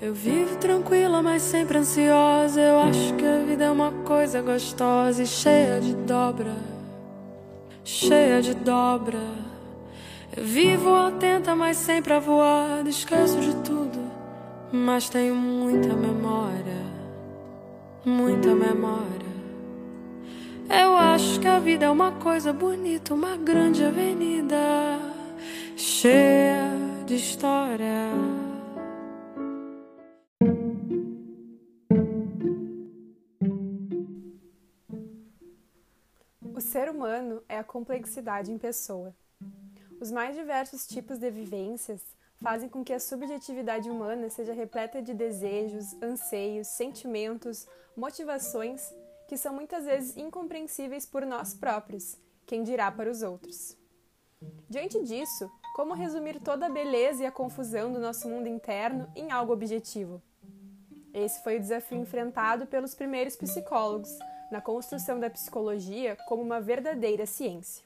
Eu vivo tranquila, mas sempre ansiosa. Eu acho que a vida é uma coisa gostosa e cheia de dobra, cheia de dobra. Eu vivo atenta, mas sempre avoada. Esqueço de tudo, mas tenho muita memória, muita memória. Eu acho que a vida é uma coisa bonita, uma grande avenida cheia de história. Humano é a complexidade em pessoa. Os mais diversos tipos de vivências fazem com que a subjetividade humana seja repleta de desejos, anseios, sentimentos, motivações que são muitas vezes incompreensíveis por nós próprios, quem dirá para os outros. Diante disso, como resumir toda a beleza e a confusão do nosso mundo interno em algo objetivo? Esse foi o desafio enfrentado pelos primeiros psicólogos na construção da psicologia como uma verdadeira ciência.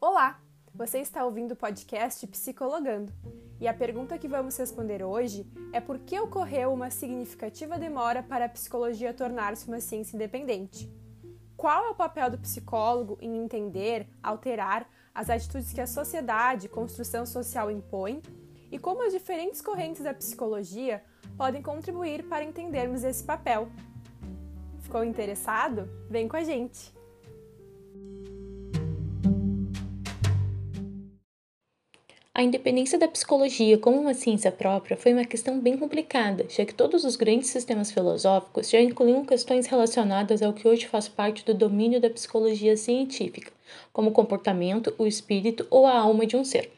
Olá, você está ouvindo o podcast Psicologando e a pergunta que vamos responder hoje é por que ocorreu uma significativa demora para a psicologia tornar-se uma ciência independente. Qual é o papel do psicólogo em entender, alterar as atitudes que a sociedade e construção social impõe e como as diferentes correntes da psicologia podem contribuir para entendermos esse papel Ficou interessado? Vem com a gente! A independência da psicologia como uma ciência própria foi uma questão bem complicada, já que todos os grandes sistemas filosóficos já incluíam questões relacionadas ao que hoje faz parte do domínio da psicologia científica, como o comportamento, o espírito ou a alma de um ser.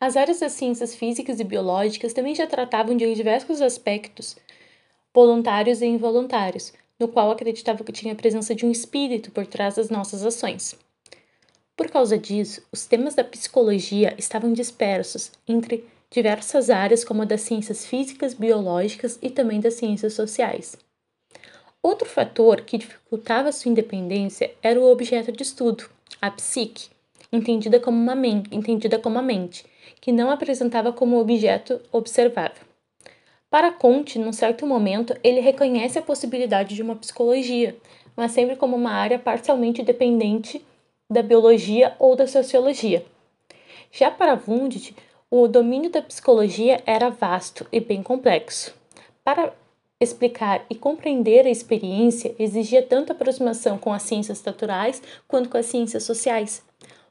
As áreas das ciências físicas e biológicas também já tratavam de diversos aspectos voluntários e involuntários, no qual acreditava que tinha a presença de um espírito por trás das nossas ações. Por causa disso, os temas da psicologia estavam dispersos entre diversas áreas, como a das ciências físicas, biológicas e também das ciências sociais. Outro fator que dificultava sua independência era o objeto de estudo, a psique, entendida como, uma entendida como a mente, que não apresentava como objeto observável. Para Conte, num certo momento, ele reconhece a possibilidade de uma psicologia, mas sempre como uma área parcialmente dependente da biologia ou da sociologia. Já para Wundt, o domínio da psicologia era vasto e bem complexo. Para explicar e compreender a experiência, exigia tanto aproximação com as ciências naturais quanto com as ciências sociais.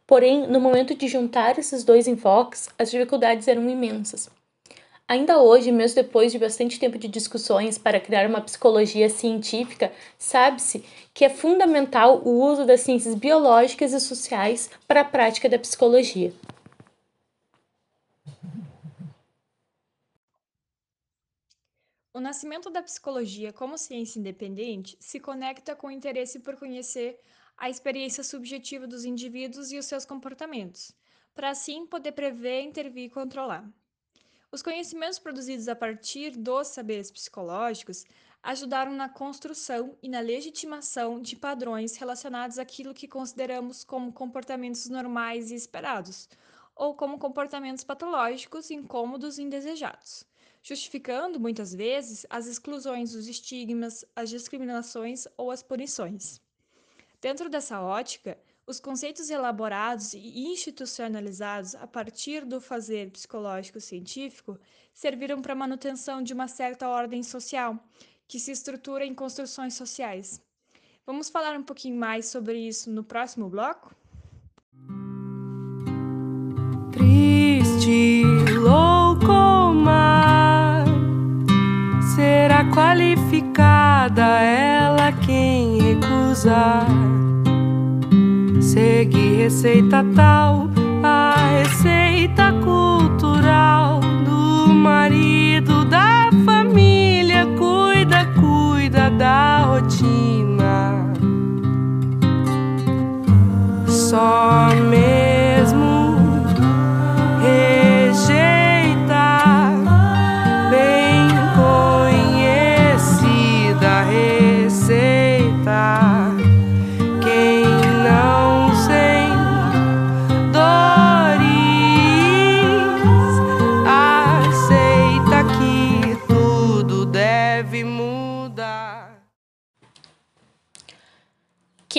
Porém, no momento de juntar esses dois enfoques, as dificuldades eram imensas. Ainda hoje, mesmo depois de bastante tempo de discussões para criar uma psicologia científica, sabe-se que é fundamental o uso das ciências biológicas e sociais para a prática da psicologia. O nascimento da psicologia como ciência independente se conecta com o interesse por conhecer a experiência subjetiva dos indivíduos e os seus comportamentos, para assim poder prever, intervir e controlar. Os conhecimentos produzidos a partir dos saberes psicológicos ajudaram na construção e na legitimação de padrões relacionados àquilo que consideramos como comportamentos normais e esperados, ou como comportamentos patológicos, incômodos e indesejados, justificando muitas vezes as exclusões, os estigmas, as discriminações ou as punições. Dentro dessa ótica, os conceitos elaborados e institucionalizados a partir do fazer psicológico científico serviram para a manutenção de uma certa ordem social, que se estrutura em construções sociais. Vamos falar um pouquinho mais sobre isso no próximo bloco? Triste, louco mar, será qualificada ela quem recusar Segue receita tal, a receita cultural do marido da família. Cuida, cuida da rotina. Só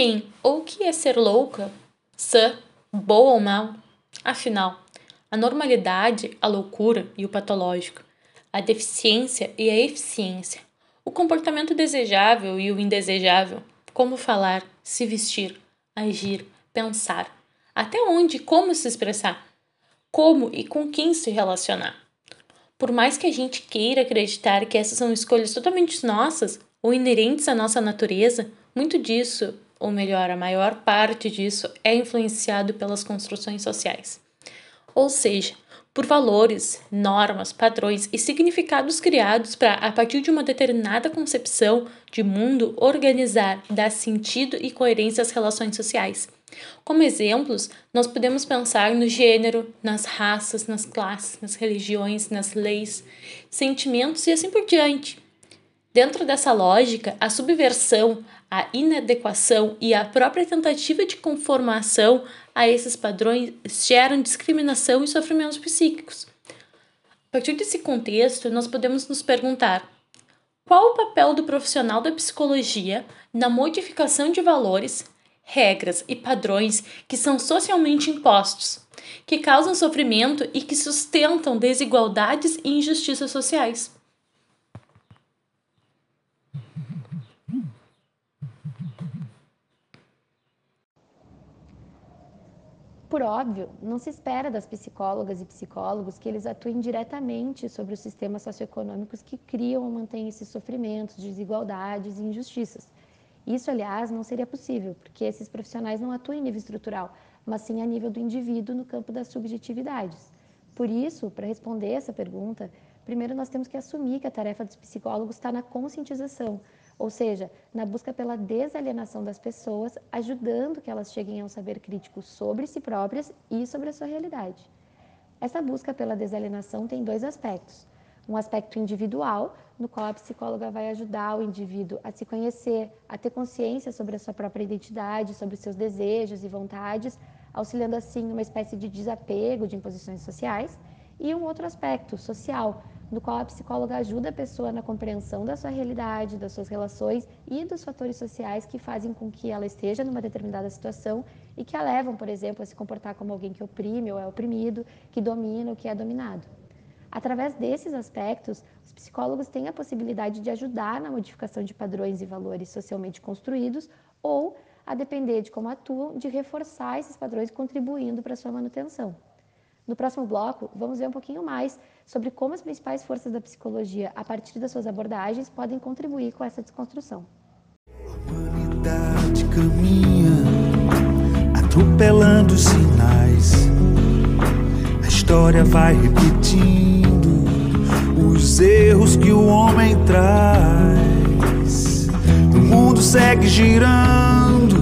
quem ou que é ser louca, sã, boa ou mal? Afinal, a normalidade, a loucura e o patológico, a deficiência e a eficiência, o comportamento desejável e o indesejável, como falar, se vestir, agir, pensar, até onde e como se expressar, como e com quem se relacionar. Por mais que a gente queira acreditar que essas são escolhas totalmente nossas ou inerentes à nossa natureza, muito disso, ou melhor, a maior parte disso, é influenciado pelas construções sociais. Ou seja, por valores, normas, padrões e significados criados para, a partir de uma determinada concepção de mundo, organizar, dar sentido e coerência às relações sociais. Como exemplos, nós podemos pensar no gênero, nas raças, nas classes, nas religiões, nas leis, sentimentos e assim por diante. Dentro dessa lógica, a subversão, a inadequação e a própria tentativa de conformação a esses padrões geram discriminação e sofrimentos psíquicos. A partir desse contexto, nós podemos nos perguntar: qual o papel do profissional da psicologia na modificação de valores, regras e padrões que são socialmente impostos, que causam sofrimento e que sustentam desigualdades e injustiças sociais. Por óbvio, não se espera das psicólogas e psicólogos que eles atuem diretamente sobre os sistemas socioeconômicos que criam ou mantêm esses sofrimentos, desigualdades e injustiças. Isso, aliás, não seria possível, porque esses profissionais não atuam em nível estrutural, mas sim a nível do indivíduo no campo das subjetividades. Por isso, para responder essa pergunta, primeiro nós temos que assumir que a tarefa dos psicólogos está na conscientização, ou seja, na busca pela desalienação das pessoas, ajudando que elas cheguem a um saber crítico sobre si próprias e sobre a sua realidade. Essa busca pela desalienação tem dois aspectos. Um aspecto individual, no qual a psicóloga vai ajudar o indivíduo a se conhecer, a ter consciência sobre a sua própria identidade, sobre os seus desejos e vontades, auxiliando assim uma espécie de desapego de imposições sociais. E um outro aspecto social, no qual a psicóloga ajuda a pessoa na compreensão da sua realidade, das suas relações e dos fatores sociais que fazem com que ela esteja numa determinada situação e que a levam, por exemplo, a se comportar como alguém que oprime ou é oprimido, que domina ou que é dominado. Através desses aspectos, os psicólogos têm a possibilidade de ajudar na modificação de padrões e valores socialmente construídos ou, a depender de como atuam, de reforçar esses padrões contribuindo para sua manutenção. No próximo bloco, vamos ver um pouquinho mais sobre como as principais forças da psicologia, a partir das suas abordagens, podem contribuir com essa desconstrução. A humanidade caminha atropelando sinais. A história vai repetindo os erros que o homem traz. O mundo segue girando,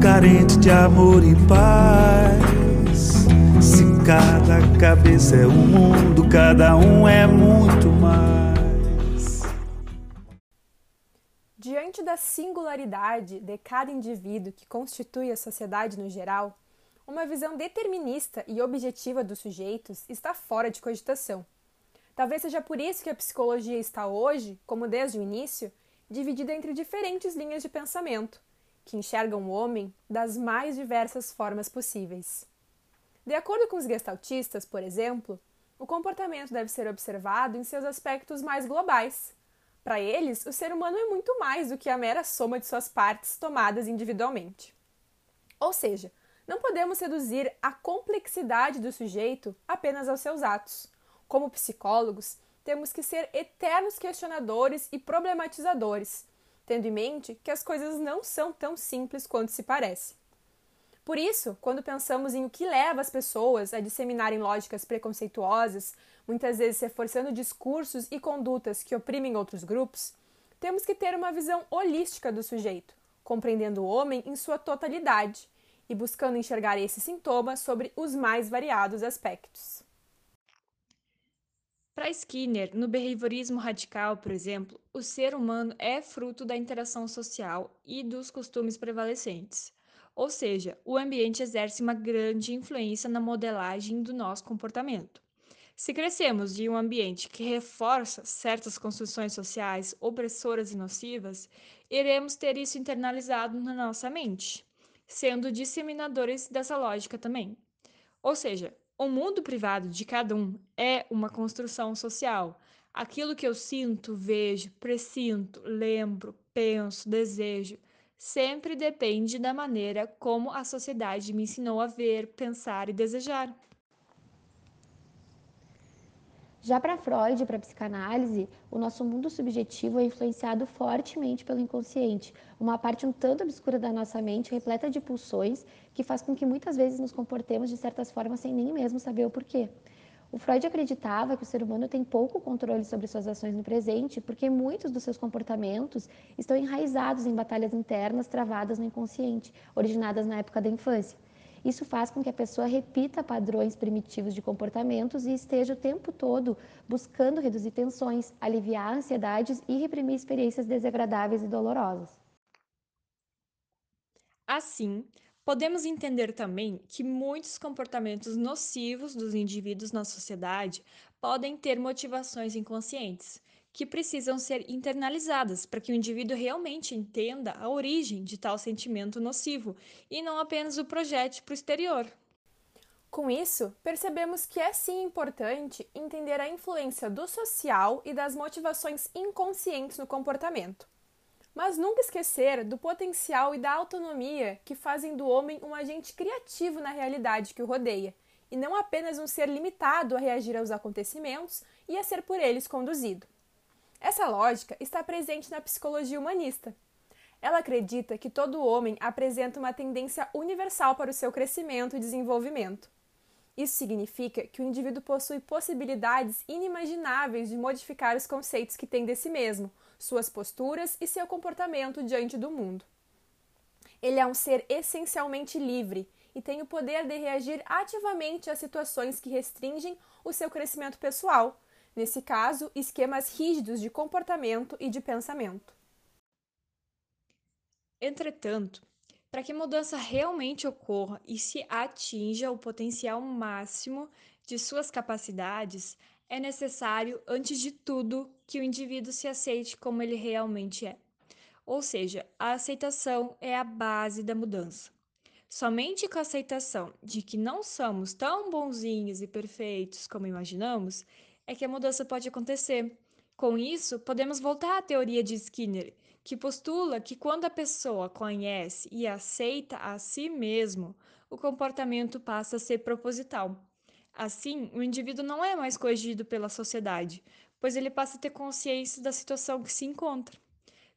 carente de amor e paz. Cada cabeça é um mundo, cada um é muito mais. Diante da singularidade de cada indivíduo que constitui a sociedade no geral, uma visão determinista e objetiva dos sujeitos está fora de cogitação. Talvez seja por isso que a psicologia está hoje, como desde o início, dividida entre diferentes linhas de pensamento, que enxergam o homem das mais diversas formas possíveis. De acordo com os gestaltistas, por exemplo, o comportamento deve ser observado em seus aspectos mais globais. Para eles, o ser humano é muito mais do que a mera soma de suas partes tomadas individualmente. Ou seja, não podemos reduzir a complexidade do sujeito apenas aos seus atos. Como psicólogos, temos que ser eternos questionadores e problematizadores, tendo em mente que as coisas não são tão simples quanto se parece. Por isso, quando pensamos em o que leva as pessoas a disseminarem lógicas preconceituosas, muitas vezes reforçando discursos e condutas que oprimem outros grupos, temos que ter uma visão holística do sujeito, compreendendo o homem em sua totalidade e buscando enxergar esse sintoma sobre os mais variados aspectos. Para Skinner, no behaviorismo radical, por exemplo, o ser humano é fruto da interação social e dos costumes prevalecentes. Ou seja, o ambiente exerce uma grande influência na modelagem do nosso comportamento. Se crescemos em um ambiente que reforça certas construções sociais opressoras e nocivas, iremos ter isso internalizado na nossa mente, sendo disseminadores dessa lógica também. Ou seja, o mundo privado de cada um é uma construção social. Aquilo que eu sinto, vejo, presinto, lembro, penso, desejo, sempre depende da maneira como a sociedade me ensinou a ver, pensar e desejar. Já para Freud para a psicanálise, o nosso mundo subjetivo é influenciado fortemente pelo inconsciente, uma parte um tanto obscura da nossa mente, repleta de pulsões, que faz com que muitas vezes nos comportemos de certas formas sem nem mesmo saber o porquê. O Freud acreditava que o ser humano tem pouco controle sobre suas ações no presente, porque muitos dos seus comportamentos estão enraizados em batalhas internas travadas no inconsciente, originadas na época da infância. Isso faz com que a pessoa repita padrões primitivos de comportamentos e esteja o tempo todo buscando reduzir tensões, aliviar ansiedades e reprimir experiências desagradáveis e dolorosas. Assim, podemos entender também que muitos comportamentos nocivos dos indivíduos na sociedade podem ter motivações inconscientes, que precisam ser internalizadas para que o indivíduo realmente entenda a origem de tal sentimento nocivo e não apenas o projete para o exterior. Com isso, percebemos que é sim importante entender a influência do social e das motivações inconscientes no comportamento. Mas nunca esquecer do potencial e da autonomia que fazem do homem um agente criativo na realidade que o rodeia, e não apenas um ser limitado a reagir aos acontecimentos e a ser por eles conduzido. Essa lógica está presente na psicologia humanista. Ela acredita que todo homem apresenta uma tendência universal para o seu crescimento e desenvolvimento. Isso significa que o indivíduo possui possibilidades inimagináveis de modificar os conceitos que tem de si mesmo, suas posturas e seu comportamento diante do mundo. Ele é um ser essencialmente livre e tem o poder de reagir ativamente a situações que restringem o seu crescimento pessoal, nesse caso, esquemas rígidos de comportamento e de pensamento. Entretanto, para que mudança realmente ocorra e se atinja o potencial máximo de suas capacidades, é necessário, antes de tudo, que o indivíduo se aceite como ele realmente é. Ou seja, a aceitação é a base da mudança. Somente com a aceitação de que não somos tão bonzinhos e perfeitos como imaginamos é que a mudança pode acontecer. Com isso, podemos voltar à teoria de Skinner, que postula que quando a pessoa conhece e aceita a si mesmo, o comportamento passa a ser proposital. Assim, o indivíduo não é mais coagido pela sociedade, pois ele passa a ter consciência da situação que se encontra.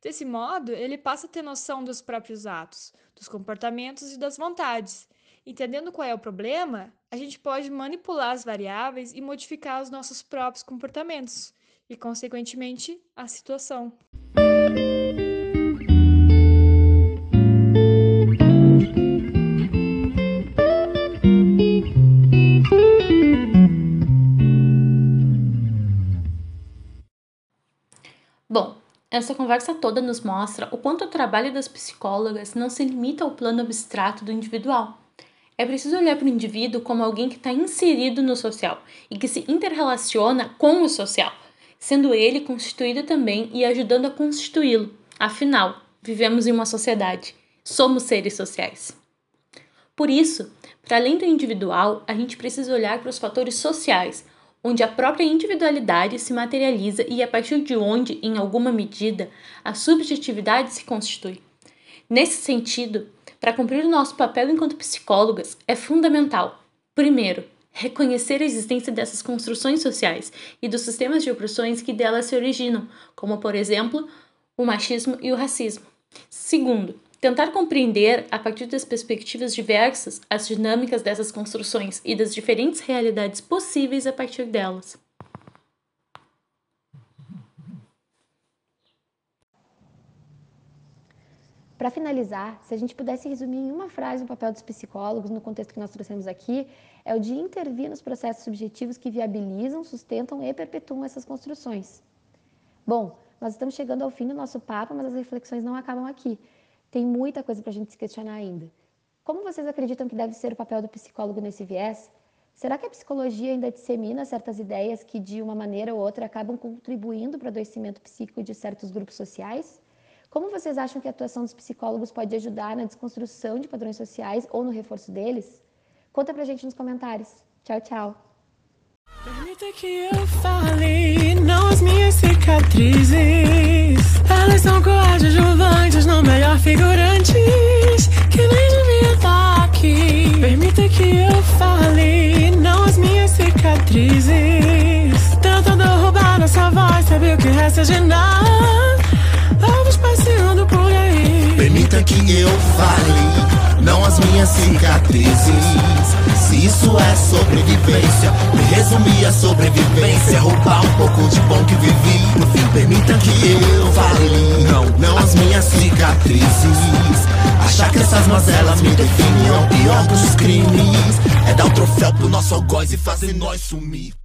Desse modo, ele passa a ter noção dos próprios atos, dos comportamentos e das vontades, Entendendo qual é o problema, a gente pode manipular as variáveis e modificar os nossos próprios comportamentos e, consequentemente, a situação. Bom, essa conversa toda nos mostra o quanto o trabalho das psicólogas não se limita ao plano abstrato do individual é preciso olhar para o indivíduo como alguém que está inserido no social e que se interrelaciona com o social, sendo ele constituído também e ajudando a constituí-lo. Afinal, vivemos em uma sociedade, somos seres sociais. Por isso, para além do individual, a gente precisa olhar para os fatores sociais, onde a própria individualidade se materializa e a partir de onde, em alguma medida, a subjetividade se constitui. Nesse sentido, para cumprir o nosso papel enquanto psicólogas, é fundamental, primeiro, reconhecer a existência dessas construções sociais e dos sistemas de opressões que delas se originam, como, por exemplo, o machismo e o racismo. Segundo, tentar compreender, a partir das perspectivas diversas, as dinâmicas dessas construções e das diferentes realidades possíveis a partir delas. Para finalizar, se a gente pudesse resumir em uma frase o papel dos psicólogos no contexto que nós trouxemos aqui, é o de intervir nos processos subjetivos que viabilizam, sustentam e perpetuam essas construções. Bom, nós estamos chegando ao fim do nosso papo, mas as reflexões não acabam aqui. Tem muita coisa para a gente se questionar ainda. Como vocês acreditam que deve ser o papel do psicólogo nesse viés? Será que a psicologia ainda dissemina certas ideias que, de uma maneira ou outra, acabam contribuindo para o adoecimento psíquico de certos grupos sociais? Como vocês acham que a atuação dos psicólogos pode ajudar na desconstrução de padrões sociais ou no reforço deles? Conta pra gente nos comentários. Tchau, tchau. Permita que eu fale, minhas cicatrizes. Elas são coadjuvantes, não melhor figurantes, que nem devia estar aqui. Permita que eu fale, não as minhas cicatrizes. Tentando roubar nossa voz, sabe o que resta de nada? Ovos passeando por aí. Permita que eu fale, não as minhas cicatrizes. Isso é sobrevivência, me resumir a sobrevivência, roubar um pouco de bom que vivi. No fim, permita que eu fale, não, não as minhas cicatrizes. Achar que essas mazelas me definem é o pior dos crimes. É dar o um troféu pro nosso algoz e fazer nós sumir.